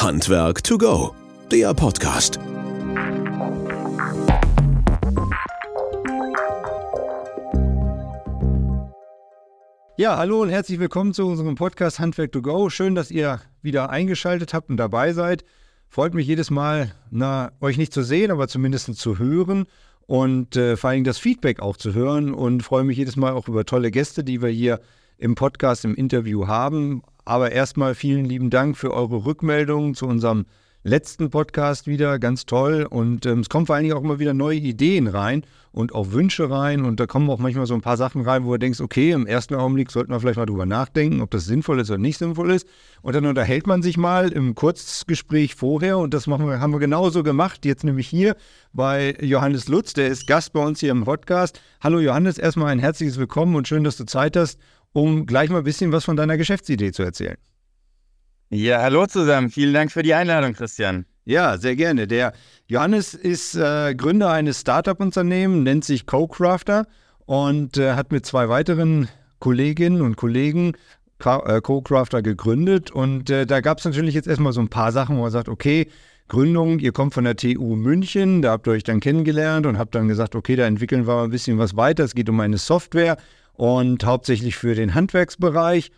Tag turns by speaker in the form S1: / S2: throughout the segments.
S1: Handwerk to go, der Podcast.
S2: Ja, hallo und herzlich willkommen zu unserem Podcast Handwerk to go. Schön, dass ihr wieder eingeschaltet habt und dabei seid. Freut mich jedes Mal, na, euch nicht zu sehen, aber zumindest zu hören und äh, vor allem das Feedback auch zu hören und freue mich jedes Mal auch über tolle Gäste, die wir hier im Podcast, im Interview haben. Aber erstmal vielen lieben Dank für eure Rückmeldungen zu unserem letzten Podcast wieder. Ganz toll. Und ähm, es kommen vor allen Dingen auch immer wieder neue Ideen rein und auch Wünsche rein. Und da kommen auch manchmal so ein paar Sachen rein, wo du denkst, okay, im ersten Augenblick sollten wir vielleicht mal drüber nachdenken, ob das sinnvoll ist oder nicht sinnvoll ist. Und dann unterhält man sich mal im Kurzgespräch vorher. Und das machen wir, haben wir genauso gemacht. Jetzt nämlich hier bei Johannes Lutz. Der ist Gast bei uns hier im Podcast. Hallo Johannes, erstmal ein herzliches Willkommen und schön, dass du Zeit hast um gleich mal ein bisschen was von deiner Geschäftsidee zu erzählen.
S3: Ja, hallo zusammen. Vielen Dank für die Einladung, Christian.
S2: Ja, sehr gerne. Der Johannes ist äh, Gründer eines Startup-Unternehmens, nennt sich CoCrafter und äh, hat mit zwei weiteren Kolleginnen und Kollegen äh, CoCrafter gegründet. Und äh, da gab es natürlich jetzt erstmal so ein paar Sachen, wo man sagt, okay, Gründung, ihr kommt von der TU München, da habt ihr euch dann kennengelernt und habt dann gesagt, okay, da entwickeln wir ein bisschen was weiter. Es geht um eine Software und hauptsächlich für den Handwerksbereich.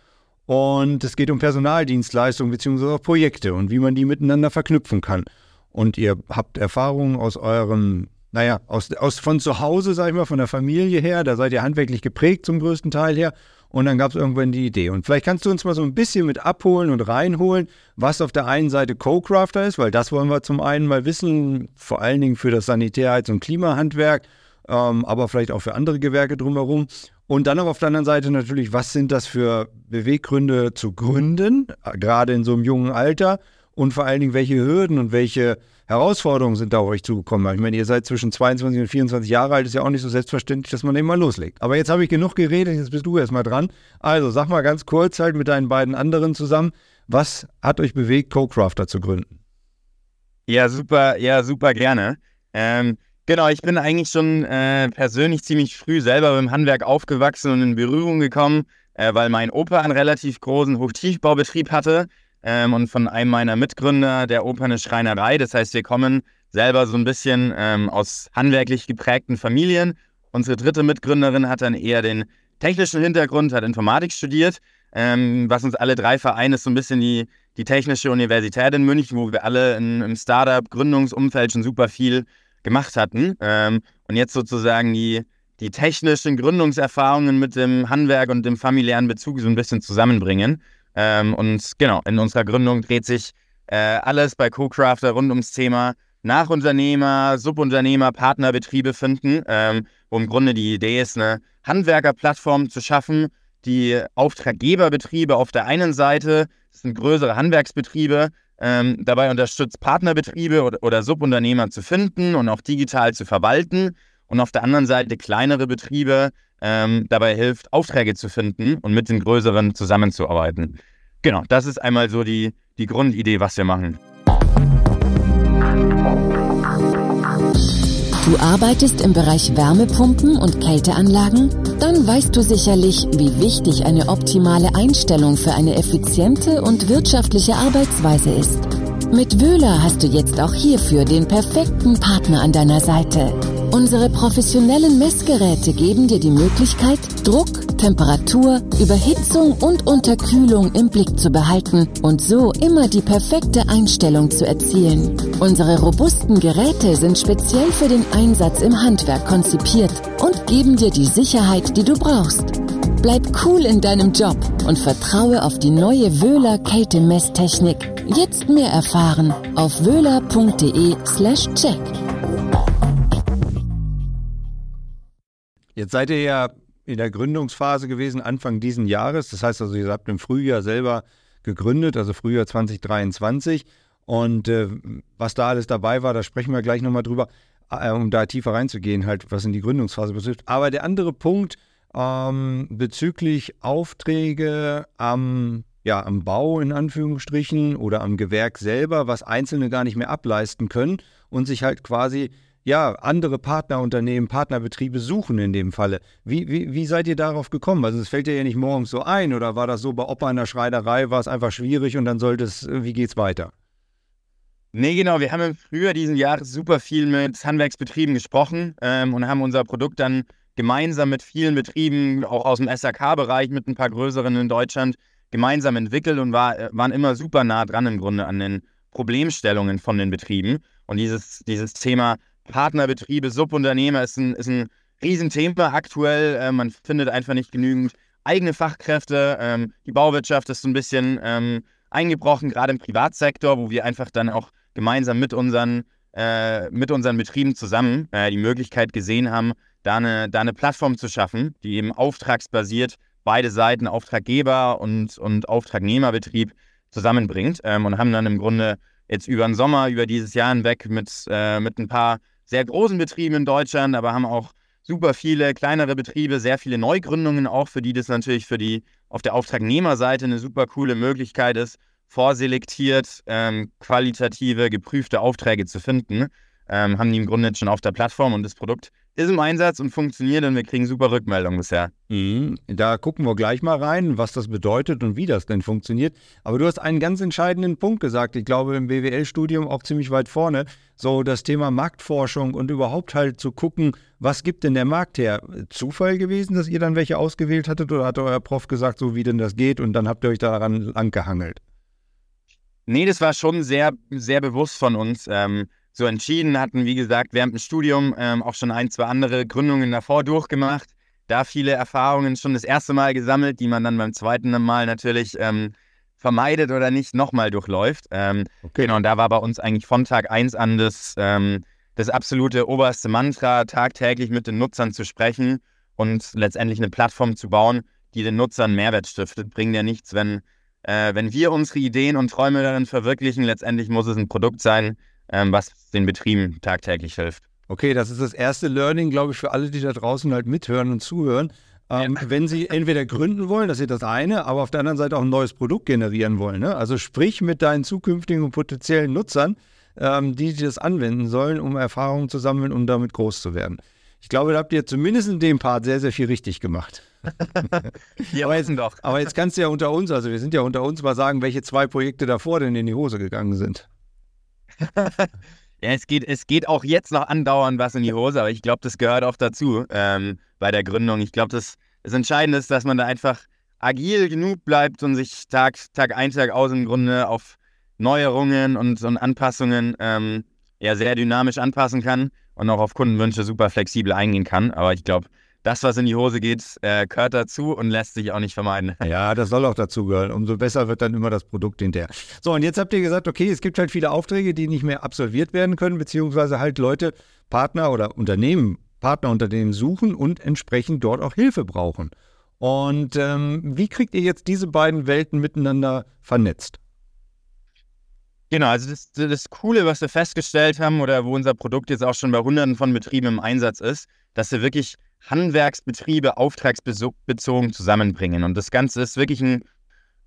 S2: Und es geht um Personaldienstleistungen bzw. Projekte und wie man die miteinander verknüpfen kann. Und ihr habt Erfahrungen aus eurem, naja, aus, aus von zu Hause, sag ich mal, von der Familie her. Da seid ihr handwerklich geprägt zum größten Teil her. Und dann gab es irgendwann die Idee. Und vielleicht kannst du uns mal so ein bisschen mit abholen und reinholen, was auf der einen Seite Co-Crafter ist, weil das wollen wir zum einen mal wissen, vor allen Dingen für das Sanitärheits- und Klimahandwerk, ähm, aber vielleicht auch für andere Gewerke drumherum. Und dann aber auf der anderen Seite natürlich, was sind das für Beweggründe zu gründen, gerade in so einem jungen Alter? Und vor allen Dingen, welche Hürden und welche Herausforderungen sind da auf euch zugekommen? Ich meine, ihr seid zwischen 22 und 24 Jahre alt, ist ja auch nicht so selbstverständlich, dass man eben mal loslegt. Aber jetzt habe ich genug geredet, jetzt bist du erstmal dran. Also sag mal ganz kurz halt mit deinen beiden anderen zusammen, was hat euch bewegt, Co-Crafter zu gründen?
S3: Ja, super, ja, super gerne. Ähm, Genau, ich bin eigentlich schon äh, persönlich ziemlich früh selber im Handwerk aufgewachsen und in Berührung gekommen, äh, weil mein Opa einen relativ großen Hochtiefbaubetrieb hatte ähm, und von einem meiner Mitgründer der Opa eine Schreinerei. Das heißt, wir kommen selber so ein bisschen ähm, aus handwerklich geprägten Familien. Unsere dritte Mitgründerin hat dann eher den technischen Hintergrund, hat Informatik studiert. Ähm, was uns alle drei vereint, ist so ein bisschen die, die Technische Universität in München, wo wir alle in, im Startup-Gründungsumfeld schon super viel gemacht hatten. Ähm, und jetzt sozusagen die, die technischen Gründungserfahrungen mit dem Handwerk und dem familiären Bezug so ein bisschen zusammenbringen. Ähm, und genau, in unserer Gründung dreht sich äh, alles bei Co-Crafter rund ums Thema Nachunternehmer, Subunternehmer, Partnerbetriebe finden, ähm, wo im Grunde die Idee ist, eine Handwerkerplattform zu schaffen, die Auftraggeberbetriebe auf der einen Seite, das sind größere Handwerksbetriebe, ähm, dabei unterstützt, Partnerbetriebe oder, oder Subunternehmer zu finden und auch digital zu verwalten. Und auf der anderen Seite kleinere Betriebe ähm, dabei hilft, Aufträge zu finden und mit den größeren zusammenzuarbeiten. Genau, das ist einmal so die, die Grundidee, was wir machen.
S4: Du arbeitest im Bereich Wärmepumpen und Kälteanlagen? Dann weißt du sicherlich, wie wichtig eine optimale Einstellung für eine effiziente und wirtschaftliche Arbeitsweise ist. Mit Wöhler hast du jetzt auch hierfür den perfekten Partner an deiner Seite. Unsere professionellen Messgeräte geben dir die Möglichkeit, Druck, Temperatur, Überhitzung und Unterkühlung im Blick zu behalten und so immer die perfekte Einstellung zu erzielen. Unsere robusten Geräte sind speziell für den Einsatz im Handwerk konzipiert und geben dir die Sicherheit, die du brauchst. Bleib cool in deinem Job und vertraue auf die neue Wöhler Kältemesstechnik. Jetzt mehr erfahren auf wöhler.de slash check.
S2: Jetzt seid ihr ja in der Gründungsphase gewesen, Anfang diesen Jahres. Das heißt also, ihr habt im Frühjahr selber gegründet, also Frühjahr 2023. Und äh, was da alles dabei war, da sprechen wir gleich nochmal drüber, äh, um da tiefer reinzugehen, halt, was in die Gründungsphase betrifft. Aber der andere Punkt ähm, bezüglich Aufträge am, ja, am Bau in Anführungsstrichen oder am Gewerk selber, was Einzelne gar nicht mehr ableisten können und sich halt quasi ja, andere Partnerunternehmen, Partnerbetriebe suchen in dem Falle. Wie, wie, wie seid ihr darauf gekommen? Also es fällt dir ja nicht morgens so ein oder war das so bei Opa in der Schreinerei, war es einfach schwierig und dann sollte es, wie geht's weiter?
S3: Nee, genau. Wir haben im Frühjahr diesen Jahres super viel mit Handwerksbetrieben gesprochen ähm, und haben unser Produkt dann gemeinsam mit vielen Betrieben, auch aus dem SAK-Bereich, mit ein paar größeren in Deutschland, gemeinsam entwickelt und war, äh, waren immer super nah dran im Grunde an den Problemstellungen von den Betrieben. Und dieses, dieses Thema Partnerbetriebe, Subunternehmer ist ein, ist ein Riesenthema aktuell. Äh, man findet einfach nicht genügend eigene Fachkräfte. Ähm, die Bauwirtschaft ist so ein bisschen ähm, eingebrochen, gerade im Privatsektor, wo wir einfach dann auch gemeinsam mit unseren, äh, mit unseren Betrieben zusammen äh, die Möglichkeit gesehen haben, da eine, da eine Plattform zu schaffen, die eben auftragsbasiert beide Seiten, Auftraggeber und, und Auftragnehmerbetrieb, zusammenbringt ähm, und haben dann im Grunde jetzt über den Sommer, über dieses Jahr hinweg mit, äh, mit ein paar sehr großen Betrieben in Deutschland, aber haben auch super viele kleinere Betriebe, sehr viele Neugründungen auch, für die das natürlich für die auf der Auftragnehmerseite eine super coole Möglichkeit ist, vorselektiert, ähm, qualitative, geprüfte Aufträge zu finden. Ähm, haben die im Grunde jetzt schon auf der Plattform und das Produkt ist im Einsatz und funktioniert und wir kriegen super Rückmeldungen bisher.
S2: Mhm. Da gucken wir gleich mal rein, was das bedeutet und wie das denn funktioniert. Aber du hast einen ganz entscheidenden Punkt gesagt. Ich glaube, im BWL-Studium auch ziemlich weit vorne. So das Thema Marktforschung und überhaupt halt zu gucken, was gibt denn der Markt her? Zufall gewesen, dass ihr dann welche ausgewählt hattet oder hat euer Prof gesagt, so wie denn das geht und dann habt ihr euch daran lang gehangelt?
S3: Nee, das war schon sehr, sehr bewusst von uns. Ähm, so entschieden, hatten, wie gesagt, während dem Studium ähm, auch schon ein, zwei andere Gründungen davor durchgemacht. Da viele Erfahrungen schon das erste Mal gesammelt, die man dann beim zweiten Mal natürlich ähm, vermeidet oder nicht nochmal durchläuft. Ähm, okay. Genau, und da war bei uns eigentlich von Tag 1 an das, ähm, das absolute oberste Mantra, tagtäglich mit den Nutzern zu sprechen und letztendlich eine Plattform zu bauen, die den Nutzern Mehrwert stiftet. Bringt ja nichts, wenn, äh, wenn wir unsere Ideen und Träume darin verwirklichen. Letztendlich muss es ein Produkt sein, ähm, was den Betrieben tagtäglich hilft.
S2: Okay, das ist das erste Learning, glaube ich, für alle, die da draußen halt mithören und zuhören. Ähm, ja. Wenn Sie entweder gründen wollen, das ist das eine, aber auf der anderen Seite auch ein neues Produkt generieren wollen. Ne? Also sprich mit deinen zukünftigen und potenziellen Nutzern, ähm, die, das anwenden sollen, um Erfahrungen zu sammeln, um damit groß zu werden. Ich glaube, da habt ihr zumindest in dem Part sehr, sehr viel richtig gemacht.
S3: ja, aber, jetzt, doch.
S2: aber jetzt kannst du ja unter uns, also wir sind ja unter uns, mal sagen, welche zwei Projekte davor denn in die Hose gegangen sind.
S3: Ja, es geht, es geht auch jetzt noch andauernd was in die Hose, aber ich glaube, das gehört auch dazu ähm, bei der Gründung. Ich glaube, das, das Entscheidende ist, dass man da einfach agil genug bleibt und sich Tag, Tag ein, Tag aus im Grunde auf Neuerungen und, und Anpassungen ähm, ja, sehr dynamisch anpassen kann und auch auf Kundenwünsche super flexibel eingehen kann. Aber ich glaube, das, was in die Hose geht, äh, gehört dazu und lässt sich auch nicht vermeiden.
S2: Ja, das soll auch dazu gehören. Umso besser wird dann immer das Produkt hinterher. So, und jetzt habt ihr gesagt, okay, es gibt halt viele Aufträge, die nicht mehr absolviert werden können, beziehungsweise halt Leute, Partner oder Unternehmen, Partnerunternehmen suchen und entsprechend dort auch Hilfe brauchen. Und ähm, wie kriegt ihr jetzt diese beiden Welten miteinander vernetzt?
S3: Genau, also das, das Coole, was wir festgestellt haben oder wo unser Produkt jetzt auch schon bei Hunderten von Betrieben im Einsatz ist, dass wir wirklich Handwerksbetriebe auftragsbezogen zusammenbringen. Und das Ganze ist wirklich ein,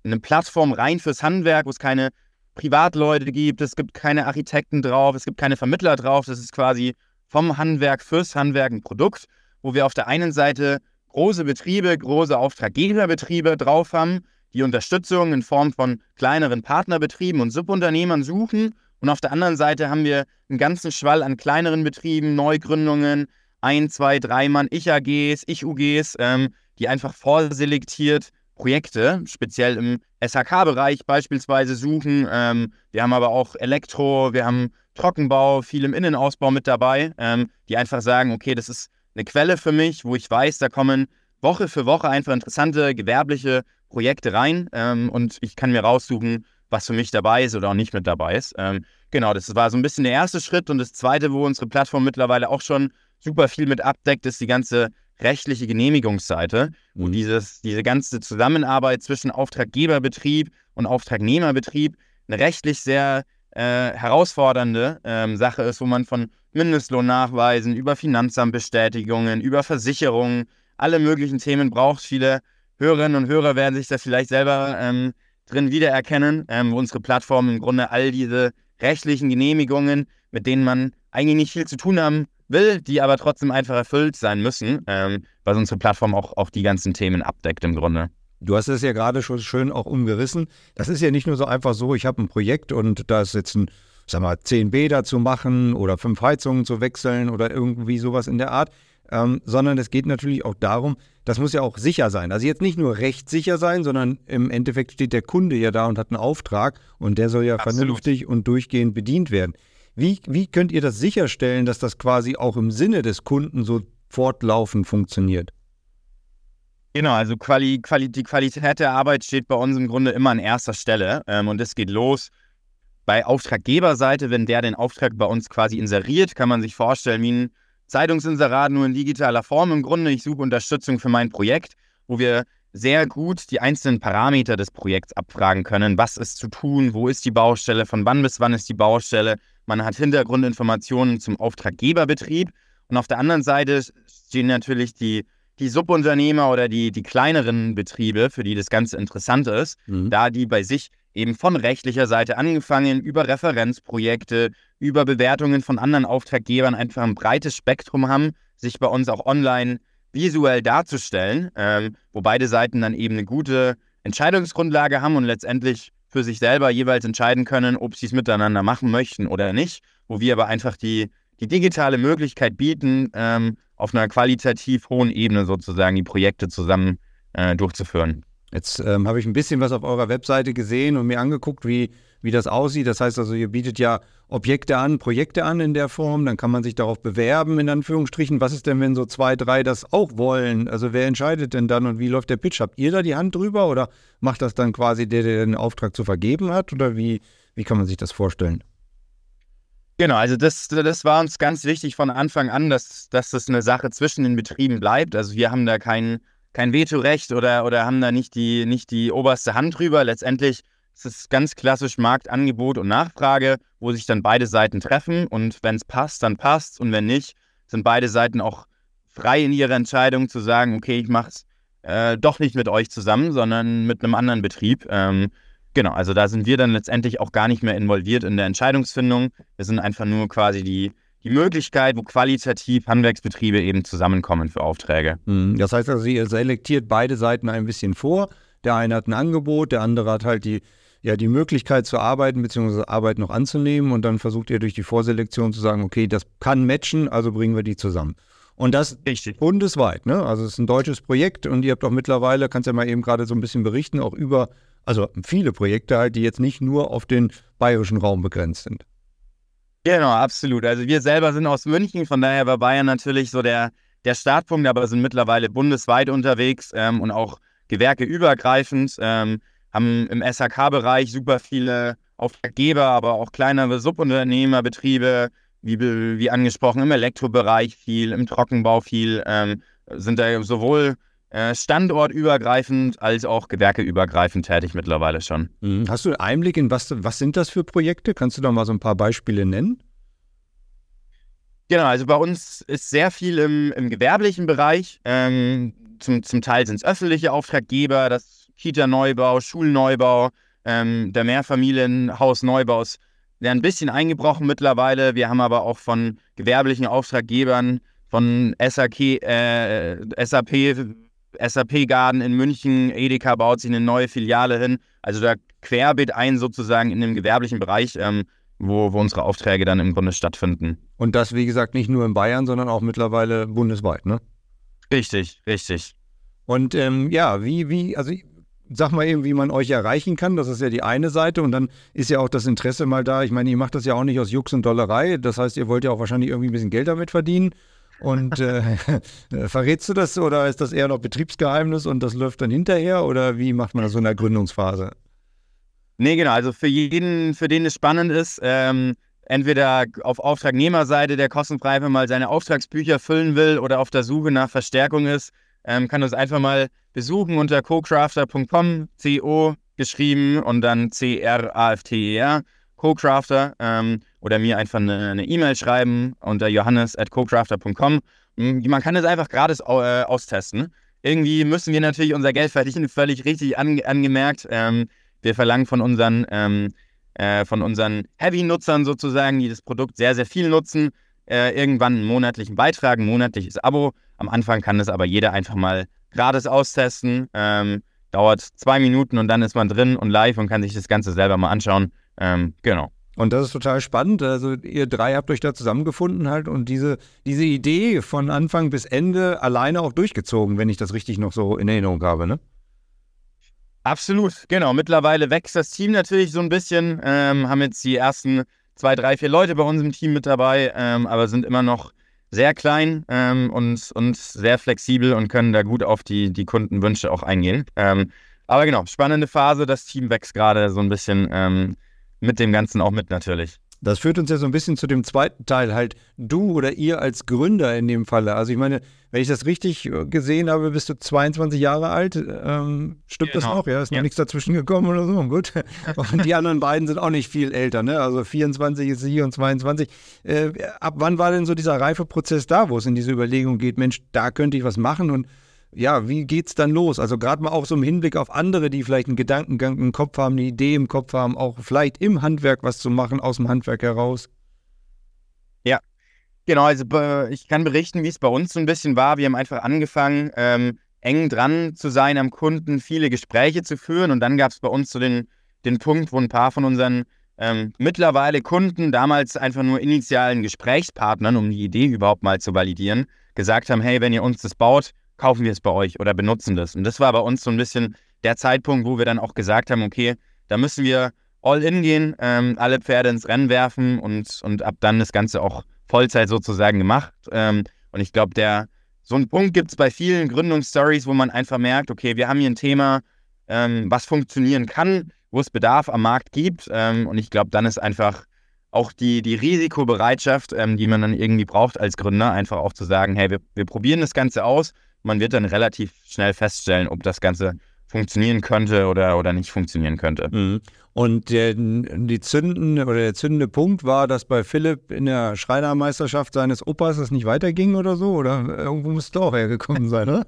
S3: eine Plattform rein fürs Handwerk, wo es keine Privatleute gibt, es gibt keine Architekten drauf, es gibt keine Vermittler drauf. Das ist quasi vom Handwerk fürs Handwerk ein Produkt, wo wir auf der einen Seite große Betriebe, große Auftraggeberbetriebe drauf haben, die Unterstützung in Form von kleineren Partnerbetrieben und Subunternehmern suchen. Und auf der anderen Seite haben wir einen ganzen Schwall an kleineren Betrieben, Neugründungen, ein, zwei, drei Mann Ich-AGs, Ich-UGs, ähm, die einfach vorselektiert Projekte, speziell im SHK-Bereich beispielsweise suchen. Ähm, wir haben aber auch Elektro, wir haben Trockenbau, viel im Innenausbau mit dabei, ähm, die einfach sagen, okay, das ist eine Quelle für mich, wo ich weiß, da kommen Woche für Woche einfach interessante gewerbliche Projekte rein ähm, und ich kann mir raussuchen, was für mich dabei ist oder auch nicht mit dabei ist. Ähm, genau, das war so ein bisschen der erste Schritt und das zweite, wo unsere Plattform mittlerweile auch schon super viel mit abdeckt, ist die ganze rechtliche Genehmigungsseite, wo mhm. dieses, diese ganze Zusammenarbeit zwischen Auftraggeberbetrieb und Auftragnehmerbetrieb eine rechtlich sehr äh, herausfordernde ähm, Sache ist, wo man von Mindestlohnnachweisen über Finanzamtbestätigungen, über Versicherungen, alle möglichen Themen braucht. Viele Hörerinnen und Hörer werden sich da vielleicht selber ähm, drin wiedererkennen, ähm, wo unsere Plattform im Grunde all diese rechtlichen Genehmigungen, mit denen man eigentlich nicht viel zu tun haben will, die aber trotzdem einfach erfüllt sein müssen, ähm, weil unsere Plattform auch, auch die ganzen Themen abdeckt im Grunde.
S2: Du hast es ja gerade schon schön auch umgerissen. Das ist ja nicht nur so einfach so, ich habe ein Projekt und da ist jetzt ein sag mal, zehn Bäder zu machen oder fünf Heizungen zu wechseln oder irgendwie sowas in der Art, ähm, sondern es geht natürlich auch darum, das muss ja auch sicher sein. Also jetzt nicht nur rechtssicher sein, sondern im Endeffekt steht der Kunde ja da und hat einen Auftrag und der soll ja Absolut. vernünftig und durchgehend bedient werden. Wie, wie könnt ihr das sicherstellen, dass das quasi auch im Sinne des Kunden so fortlaufend funktioniert?
S3: Genau, also Quali, Quali, die Qualität der Arbeit steht bei uns im Grunde immer an erster Stelle. Ähm, und es geht los bei Auftraggeberseite, wenn der den Auftrag bei uns quasi inseriert, kann man sich vorstellen wie ein Zeitungsinserat nur in digitaler Form. Im Grunde, ich suche Unterstützung für mein Projekt, wo wir sehr gut die einzelnen Parameter des Projekts abfragen können. Was ist zu tun? Wo ist die Baustelle? Von wann bis wann ist die Baustelle? Man hat Hintergrundinformationen zum Auftraggeberbetrieb. Und auf der anderen Seite stehen natürlich die, die Subunternehmer oder die, die kleineren Betriebe, für die das Ganze interessant ist, mhm. da die bei sich eben von rechtlicher Seite angefangen, über Referenzprojekte, über Bewertungen von anderen Auftraggebern einfach ein breites Spektrum haben, sich bei uns auch online visuell darzustellen, ähm, wo beide Seiten dann eben eine gute Entscheidungsgrundlage haben und letztendlich für sich selber jeweils entscheiden können, ob sie es miteinander machen möchten oder nicht, wo wir aber einfach die, die digitale Möglichkeit bieten, ähm, auf einer qualitativ hohen Ebene sozusagen die Projekte zusammen äh, durchzuführen.
S2: Jetzt ähm, habe ich ein bisschen was auf eurer Webseite gesehen und mir angeguckt, wie, wie das aussieht. Das heißt also, ihr bietet ja Objekte an, Projekte an in der Form, dann kann man sich darauf bewerben, in Anführungsstrichen. Was ist denn, wenn so zwei, drei das auch wollen? Also wer entscheidet denn dann und wie läuft der Pitch? Habt ihr da die Hand drüber oder macht das dann quasi der, der den Auftrag zu vergeben hat? Oder wie, wie kann man sich das vorstellen?
S3: Genau, also das, das war uns ganz wichtig von Anfang an, dass, dass das eine Sache zwischen den Betrieben bleibt. Also wir haben da kein, kein Vetorecht oder, oder haben da nicht die, nicht die oberste Hand drüber. Letztendlich ist es ganz klassisch Marktangebot und Nachfrage, wo sich dann beide Seiten treffen und wenn es passt, dann passt und wenn nicht, sind beide Seiten auch frei in ihrer Entscheidung zu sagen, okay, ich mache es äh, doch nicht mit euch zusammen, sondern mit einem anderen Betrieb. Ähm, Genau, also da sind wir dann letztendlich auch gar nicht mehr involviert in der Entscheidungsfindung. Wir sind einfach nur quasi die, die Möglichkeit, wo qualitativ Handwerksbetriebe eben zusammenkommen für Aufträge.
S2: Mhm. Das heißt also, ihr selektiert beide Seiten ein bisschen vor. Der eine hat ein Angebot, der andere hat halt die, ja, die Möglichkeit zu arbeiten bzw. Arbeit noch anzunehmen und dann versucht ihr durch die Vorselektion zu sagen, okay, das kann matchen, also bringen wir die zusammen. Und das Richtig. bundesweit, ne? Also es ist ein deutsches Projekt und ihr habt auch mittlerweile, kannst ja mal eben gerade so ein bisschen berichten, auch über also viele Projekte halt, die jetzt nicht nur auf den bayerischen Raum begrenzt sind.
S3: Genau, absolut. Also wir selber sind aus München, von daher war Bayern natürlich so der, der Startpunkt, aber sind mittlerweile bundesweit unterwegs ähm, und auch gewerkeübergreifend. Ähm, haben im SHK-Bereich super viele Auftraggeber, aber auch kleinere Subunternehmerbetriebe, wie, wie angesprochen, im Elektrobereich viel, im Trockenbau viel, ähm, sind da sowohl äh, standortübergreifend als auch gewerkeübergreifend tätig mittlerweile schon.
S2: Mhm. Hast du einen Einblick in was, was sind das für Projekte? Kannst du da mal so ein paar Beispiele nennen?
S3: Genau, also bei uns ist sehr viel im, im gewerblichen Bereich. Ähm, zum, zum Teil sind es öffentliche Auftraggeber, das Kita-Neubau, Schulneubau, ähm, der Mehrfamilienhausneubau ist ja, ein bisschen eingebrochen mittlerweile. Wir haben aber auch von gewerblichen Auftraggebern, von SAP, äh, SAP SAP Garden in München, Edeka baut sich eine neue Filiale hin. Also da querbeet ein sozusagen in dem gewerblichen Bereich, ähm, wo, wo unsere Aufträge dann im Grunde stattfinden.
S2: Und das, wie gesagt, nicht nur in Bayern, sondern auch mittlerweile bundesweit, ne?
S3: Richtig, richtig.
S2: Und ähm, ja, wie, wie, also sag mal eben, wie man euch erreichen kann. Das ist ja die eine Seite. Und dann ist ja auch das Interesse mal da. Ich meine, ihr macht das ja auch nicht aus Jux und Dollerei. Das heißt, ihr wollt ja auch wahrscheinlich irgendwie ein bisschen Geld damit verdienen. Und äh, verrätst du das oder ist das eher noch Betriebsgeheimnis und das läuft dann hinterher oder wie macht man das so in der Gründungsphase?
S3: Nee, genau. Also für jeden, für den es spannend ist, ähm, entweder auf Auftragnehmerseite, der kostenfrei mal seine Auftragsbücher füllen will oder auf der Suche nach Verstärkung ist, ähm, kann uns einfach mal besuchen unter cocrafter.com, CO geschrieben und dann C-R-A-F-T-E-R, Co-Crafter. Ähm, oder mir einfach eine E-Mail e schreiben unter johannes.cocrafter.com. Hm, man kann es einfach gratis äh, austesten. Irgendwie müssen wir natürlich unser Geld verdienen, völlig richtig an, angemerkt. Ähm, wir verlangen von unseren, ähm, äh, von unseren Heavy-Nutzern sozusagen, die das Produkt sehr, sehr viel nutzen, äh, irgendwann einen monatlichen Beitrag, ein monatliches Abo. Am Anfang kann das aber jeder einfach mal gratis austesten. Ähm, dauert zwei Minuten und dann ist man drin und live und kann sich das Ganze selber mal anschauen. Ähm, genau.
S2: Und das ist total spannend. Also ihr drei habt euch da zusammengefunden halt und diese, diese Idee von Anfang bis Ende alleine auch durchgezogen, wenn ich das richtig noch so in Erinnerung habe, ne?
S3: Absolut, genau. Mittlerweile wächst das Team natürlich so ein bisschen. Ähm, haben jetzt die ersten zwei, drei, vier Leute bei uns im Team mit dabei, ähm, aber sind immer noch sehr klein ähm, und, und sehr flexibel und können da gut auf die, die Kundenwünsche auch eingehen. Ähm, aber genau, spannende Phase. Das Team wächst gerade so ein bisschen ähm, mit dem Ganzen auch mit natürlich.
S2: Das führt uns ja so ein bisschen zu dem zweiten Teil, halt du oder ihr als Gründer in dem Falle. Also ich meine, wenn ich das richtig äh, gesehen habe, bist du 22 Jahre alt. Ähm, stimmt genau. das noch? Ja, ist noch ja. nichts dazwischen gekommen oder so. Gut. Und die anderen beiden sind auch nicht viel älter, ne? Also 24 ist sie und 22. Äh, ab wann war denn so dieser Reifeprozess da, wo es in diese Überlegung geht, Mensch, da könnte ich was machen und ja, wie geht's dann los? Also gerade mal auch so im Hinblick auf andere, die vielleicht einen Gedankengang im Kopf haben, eine Idee im Kopf haben, auch vielleicht im Handwerk was zu machen, aus dem Handwerk heraus.
S3: Ja, genau. Also ich kann berichten, wie es bei uns so ein bisschen war. Wir haben einfach angefangen, ähm, eng dran zu sein am Kunden, viele Gespräche zu führen und dann gab es bei uns so den, den Punkt, wo ein paar von unseren ähm, mittlerweile Kunden, damals einfach nur initialen Gesprächspartnern, um die Idee überhaupt mal zu validieren, gesagt haben, hey, wenn ihr uns das baut, kaufen wir es bei euch oder benutzen das. Und das war bei uns so ein bisschen der Zeitpunkt, wo wir dann auch gesagt haben, okay, da müssen wir all in gehen, ähm, alle Pferde ins Rennen werfen und, und ab dann das Ganze auch Vollzeit sozusagen gemacht. Ähm, und ich glaube, der so einen Punkt gibt es bei vielen Gründungsstories, wo man einfach merkt, okay, wir haben hier ein Thema, ähm, was funktionieren kann, wo es Bedarf am Markt gibt. Ähm, und ich glaube, dann ist einfach auch die, die Risikobereitschaft, ähm, die man dann irgendwie braucht als Gründer, einfach auch zu sagen, hey, wir, wir probieren das Ganze aus man wird dann relativ schnell feststellen, ob das Ganze funktionieren könnte oder, oder nicht funktionieren könnte.
S2: Mhm. Und der, die zünden, oder der zündende Punkt war, dass bei Philipp in der Schreinermeisterschaft seines Opas es nicht weiterging oder so? Oder irgendwo muss es doch hergekommen sein, oder?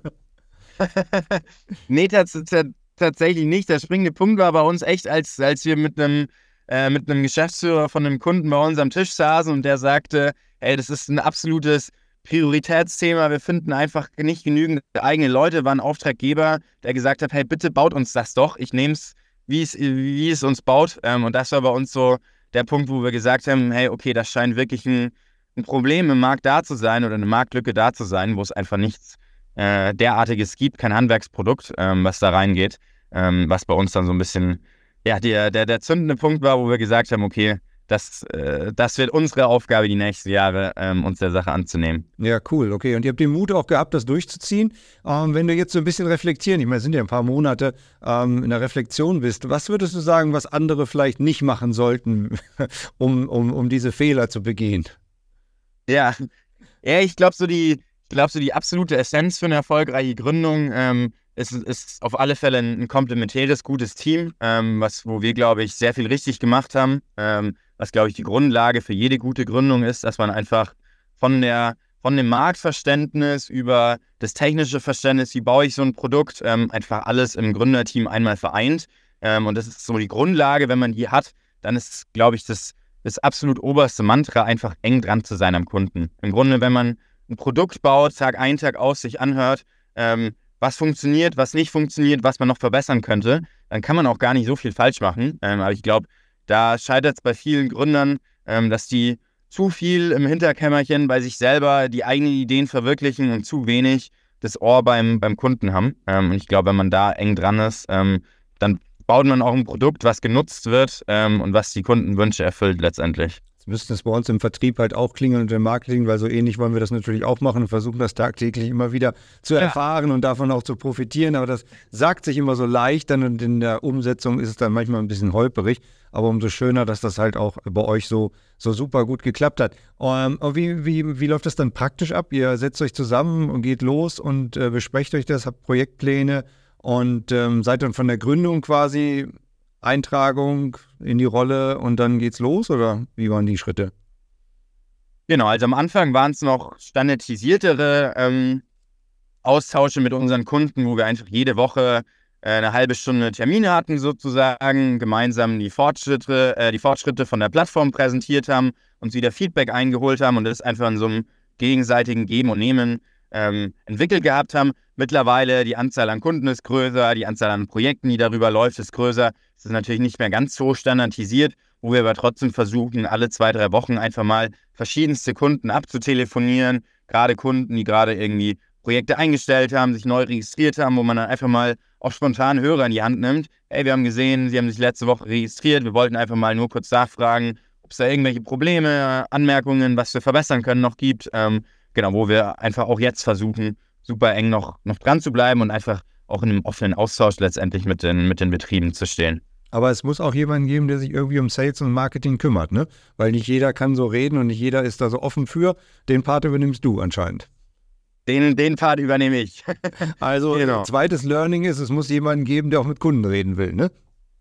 S3: nee, tatsächlich nicht. Der springende Punkt war bei uns echt, als, als wir mit einem äh, mit einem Geschäftsführer von einem Kunden bei uns am Tisch saßen und der sagte, ey, das ist ein absolutes Prioritätsthema. Wir finden einfach nicht genügend eigene Leute. War ein Auftraggeber, der gesagt hat: Hey, bitte baut uns das doch. Ich nehme es, wie es, uns baut. Ähm, und das war bei uns so der Punkt, wo wir gesagt haben: Hey, okay, das scheint wirklich ein, ein Problem im Markt da zu sein oder eine Marktlücke da zu sein, wo es einfach nichts äh, derartiges gibt, kein Handwerksprodukt, ähm, was da reingeht. Ähm, was bei uns dann so ein bisschen ja, der, der, der zündende Punkt war, wo wir gesagt haben: Okay, das, äh, das wird unsere Aufgabe die nächsten Jahre, ähm, uns der Sache anzunehmen.
S2: Ja, cool, okay. Und ihr habt den Mut auch gehabt, das durchzuziehen. Ähm, wenn du jetzt so ein bisschen reflektieren, ich meine, es sind ja ein paar Monate ähm, in der Reflexion bist, was würdest du sagen, was andere vielleicht nicht machen sollten, um, um, um diese Fehler zu begehen?
S3: Ja, ja ich glaube, so die, ich so die absolute Essenz für eine erfolgreiche Gründung ähm, ist, ist auf alle Fälle ein, komplementäres, gutes Team, ähm, was, wo wir, glaube ich, sehr viel richtig gemacht haben. Was, glaube ich, die Grundlage für jede gute Gründung ist, dass man einfach von der von dem Marktverständnis über das technische Verständnis, wie baue ich so ein Produkt, ähm, einfach alles im Gründerteam einmal vereint. Ähm, und das ist so die Grundlage, wenn man die hat, dann ist, glaube ich, das, das absolut oberste Mantra, einfach eng dran zu sein am Kunden. Im Grunde, wenn man ein Produkt baut, Tag ein, Tag aus sich anhört, ähm, was funktioniert, was nicht funktioniert, was man noch verbessern könnte, dann kann man auch gar nicht so viel falsch machen. Ähm, aber ich glaube, da scheitert es bei vielen Gründern, ähm, dass die zu viel im Hinterkämmerchen bei sich selber die eigenen Ideen verwirklichen und zu wenig das Ohr beim, beim Kunden haben. Ähm, und ich glaube, wenn man da eng dran ist, ähm, dann baut man auch ein Produkt, was genutzt wird ähm, und was die Kundenwünsche erfüllt letztendlich
S2: müssten es bei uns im Vertrieb halt auch klingeln und im Marketing, weil so ähnlich wollen wir das natürlich auch machen und versuchen das tagtäglich immer wieder zu ja. erfahren und davon auch zu profitieren. Aber das sagt sich immer so leicht dann und in der Umsetzung ist es dann manchmal ein bisschen holperig. Aber umso schöner, dass das halt auch bei euch so, so super gut geklappt hat. Ähm, wie, wie, wie läuft das dann praktisch ab? Ihr setzt euch zusammen und geht los und äh, besprecht euch das, habt Projektpläne und ähm, seid dann von der Gründung quasi Eintragung in die Rolle und dann geht's los oder wie waren die Schritte?
S3: Genau, also am Anfang waren es noch standardisiertere ähm, Austausche mit unseren Kunden, wo wir einfach jede Woche äh, eine halbe Stunde Termine hatten, sozusagen, gemeinsam die Fortschritte, äh, die Fortschritte von der Plattform präsentiert haben, uns wieder Feedback eingeholt haben und das einfach in so einem gegenseitigen Geben und Nehmen ähm, entwickelt gehabt haben. Mittlerweile die Anzahl an Kunden ist größer, die Anzahl an Projekten, die darüber läuft, ist größer. Es ist natürlich nicht mehr ganz so standardisiert wo wir aber trotzdem versuchen, alle zwei, drei Wochen einfach mal verschiedenste Kunden abzutelefonieren, gerade Kunden, die gerade irgendwie Projekte eingestellt haben, sich neu registriert haben, wo man dann einfach mal auch spontan Hörer in die Hand nimmt. Hey, wir haben gesehen, Sie haben sich letzte Woche registriert, wir wollten einfach mal nur kurz nachfragen, ob es da irgendwelche Probleme, Anmerkungen, was wir verbessern können, noch gibt. Ähm, genau, wo wir einfach auch jetzt versuchen, super eng noch, noch dran zu bleiben und einfach auch in einem offenen Austausch letztendlich mit den, mit den Betrieben zu stehen.
S2: Aber es muss auch jemanden geben, der sich irgendwie um Sales und Marketing kümmert, ne? Weil nicht jeder kann so reden und nicht jeder ist da so offen für. Den Part übernimmst du anscheinend.
S3: Den, den Part übernehme ich.
S2: also genau. zweites Learning ist, es muss jemanden geben, der auch mit Kunden reden will, ne?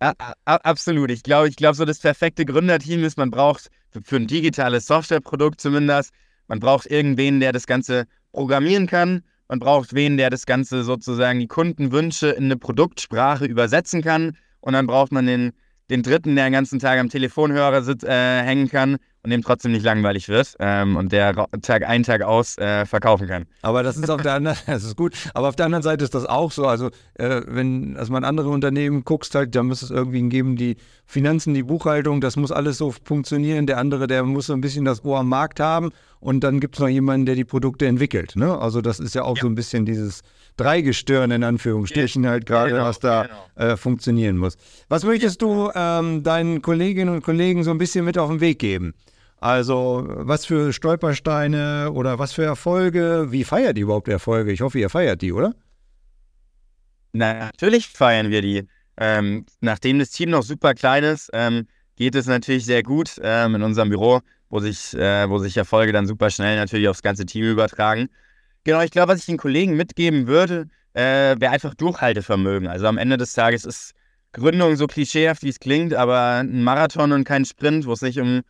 S3: A absolut. Ich glaube, ich glaube, so das perfekte Gründerteam ist, man braucht für, für ein digitales Softwareprodukt zumindest, man braucht irgendwen, der das Ganze programmieren kann. Man braucht wen, der das Ganze sozusagen die Kundenwünsche in eine Produktsprache übersetzen kann. Und dann braucht man den, den Dritten, der den ganzen Tag am Telefonhörer sitzt, äh, hängen kann und dem trotzdem nicht langweilig wird ähm, und der Tag ein, Tag aus äh, verkaufen kann.
S2: Aber das ist auf der anderen, das ist gut, aber auf der anderen Seite ist das auch so. Also äh, wenn also man andere Unternehmen guckst, halt, da muss es irgendwie geben, die Finanzen, die Buchhaltung, das muss alles so funktionieren. Der andere, der muss so ein bisschen das Ohr am Markt haben und dann gibt es noch jemanden, der die Produkte entwickelt. Ne? Also das ist ja auch ja. so ein bisschen dieses Dreigestirn in Anführungsstrichen halt gerade, genau, was da genau. äh, funktionieren muss. Was möchtest du ähm, deinen Kolleginnen und Kollegen so ein bisschen mit auf den Weg geben? Also, was für Stolpersteine oder was für Erfolge? Wie feiert ihr überhaupt Erfolge? Ich hoffe, ihr feiert die, oder?
S3: Na, natürlich feiern wir die. Ähm, nachdem das Team noch super klein ist, ähm, geht es natürlich sehr gut ähm, in unserem Büro, wo sich, äh, wo sich Erfolge dann super schnell natürlich aufs ganze Team übertragen. Genau, ich glaube, was ich den Kollegen mitgeben würde, äh, wäre einfach Durchhaltevermögen. Also am Ende des Tages ist Gründung so klischeehaft, wie es klingt, aber ein Marathon und kein Sprint, wo es nicht um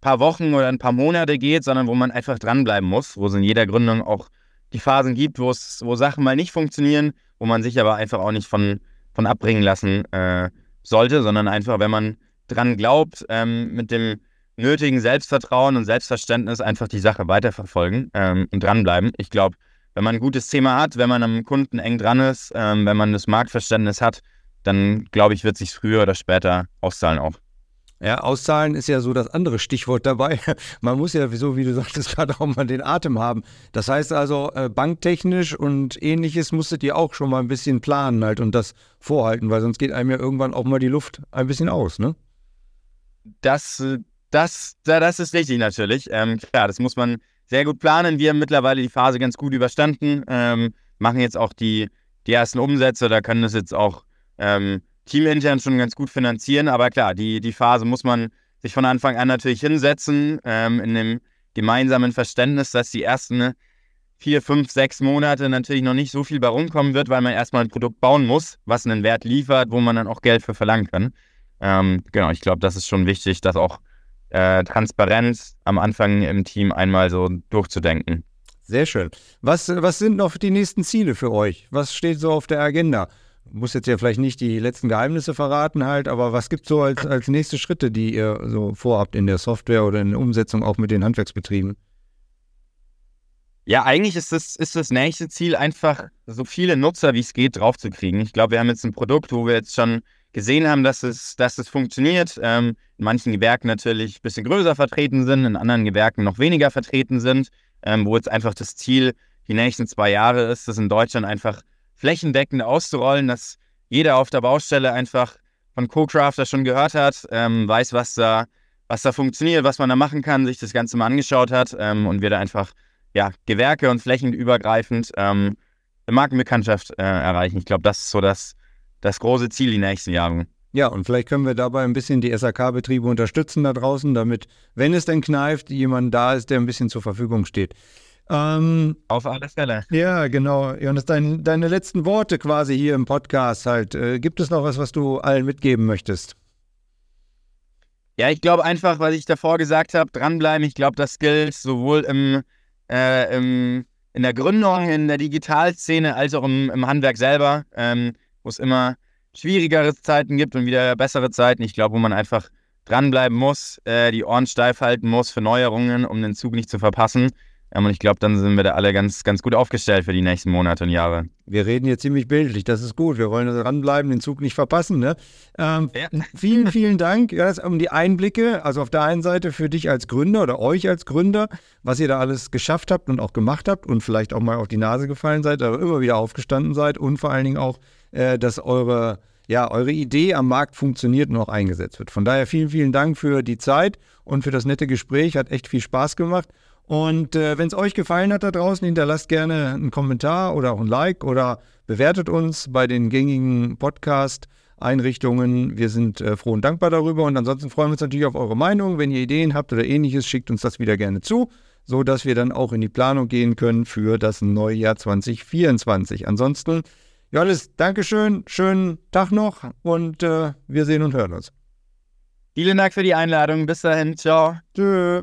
S3: paar Wochen oder ein paar Monate geht, sondern wo man einfach dranbleiben muss, wo es in jeder Gründung auch die Phasen gibt, wo es, wo Sachen mal nicht funktionieren, wo man sich aber einfach auch nicht von, von abbringen lassen äh, sollte, sondern einfach, wenn man dran glaubt, ähm, mit dem nötigen Selbstvertrauen und Selbstverständnis einfach die Sache weiterverfolgen ähm, und dranbleiben. Ich glaube, wenn man ein gutes Thema hat, wenn man am Kunden eng dran ist, ähm, wenn man das Marktverständnis hat, dann glaube ich, wird sich früher oder später auszahlen auch.
S2: Ja, auszahlen ist ja so das andere Stichwort dabei. Man muss ja, so wie du sagtest, gerade auch mal den Atem haben. Das heißt also, äh, banktechnisch und ähnliches musstet ihr auch schon mal ein bisschen planen halt und das vorhalten, weil sonst geht einem ja irgendwann auch mal die Luft ein bisschen aus, ne?
S3: Das, das, das ist richtig natürlich. Ähm, klar, das muss man sehr gut planen. Wir haben mittlerweile die Phase ganz gut überstanden, ähm, machen jetzt auch die, die ersten Umsätze, da können das jetzt auch ähm, teamintern schon ganz gut finanzieren. Aber klar, die, die Phase muss man sich von Anfang an natürlich hinsetzen, ähm, in dem gemeinsamen Verständnis, dass die ersten vier, fünf, sechs Monate natürlich noch nicht so viel bei rumkommen wird, weil man erstmal ein Produkt bauen muss, was einen Wert liefert, wo man dann auch Geld für verlangen kann. Ähm, genau, ich glaube, das ist schon wichtig, das auch äh, transparent am Anfang im Team einmal so durchzudenken.
S2: Sehr schön. Was, was sind noch die nächsten Ziele für euch? Was steht so auf der Agenda? muss jetzt ja vielleicht nicht die letzten Geheimnisse verraten halt, aber was gibt es so als, als nächste Schritte, die ihr so vorhabt in der Software oder in der Umsetzung auch mit den Handwerksbetrieben?
S3: Ja, eigentlich ist das, ist das nächste Ziel einfach, so viele Nutzer wie es geht draufzukriegen. Ich glaube, wir haben jetzt ein Produkt, wo wir jetzt schon gesehen haben, dass es, dass es funktioniert. Ähm, in manchen Gewerken natürlich ein bisschen größer vertreten sind, in anderen Gewerken noch weniger vertreten sind, ähm, wo jetzt einfach das Ziel die nächsten zwei Jahre ist, dass in Deutschland einfach flächendeckend auszurollen, dass jeder auf der Baustelle einfach von Co-Crafter schon gehört hat, ähm, weiß, was da, was da funktioniert, was man da machen kann, sich das Ganze mal angeschaut hat ähm, und wir da einfach ja, Gewerke und flächenübergreifend ähm, eine Markenbekanntschaft äh, erreichen. Ich glaube, das ist so das, das große Ziel die nächsten Jahre.
S2: Ja, und vielleicht können wir dabei ein bisschen die SAK-Betriebe unterstützen da draußen, damit, wenn es denn kneift, jemand da ist, der ein bisschen zur Verfügung steht.
S3: Ähm, Auf alle Fälle.
S2: Ja, genau. Jonas, dein, deine letzten Worte quasi hier im Podcast halt. Äh, gibt es noch was, was du allen mitgeben möchtest?
S3: Ja, ich glaube einfach, was ich davor gesagt habe, dranbleiben. Ich glaube, das gilt sowohl im, äh, im, in der Gründung, in der Digitalszene, als auch im, im Handwerk selber, ähm, wo es immer schwierigere Zeiten gibt und wieder bessere Zeiten. Ich glaube, wo man einfach dranbleiben muss, äh, die Ohren steif halten muss für Neuerungen, um den Zug nicht zu verpassen. Ähm, und ich glaube, dann sind wir da alle ganz, ganz gut aufgestellt für die nächsten Monate und Jahre.
S2: Wir reden hier ziemlich bildlich, das ist gut. Wir wollen dranbleiben, den Zug nicht verpassen. Ne? Ähm, ja. Vielen, vielen Dank ja, um die Einblicke. Also auf der einen Seite für dich als Gründer oder euch als Gründer, was ihr da alles geschafft habt und auch gemacht habt und vielleicht auch mal auf die Nase gefallen seid, aber immer wieder aufgestanden seid und vor allen Dingen auch, äh, dass eure ja, eure Idee am Markt funktioniert und auch eingesetzt wird. Von daher vielen, vielen Dank für die Zeit und für das nette Gespräch. Hat echt viel Spaß gemacht. Und äh, wenn es euch gefallen hat da draußen, hinterlasst gerne einen Kommentar oder auch ein Like oder bewertet uns bei den gängigen Podcast-Einrichtungen. Wir sind äh, froh und dankbar darüber. Und ansonsten freuen wir uns natürlich auf eure Meinung. Wenn ihr Ideen habt oder ähnliches, schickt uns das wieder gerne zu, sodass wir dann auch in die Planung gehen können für das neue Jahr 2024. Ansonsten Johannes, Dankeschön, schönen Tag noch und äh, wir sehen und hören uns.
S3: Vielen Dank für die Einladung. Bis dahin. Ciao.
S1: Tschö.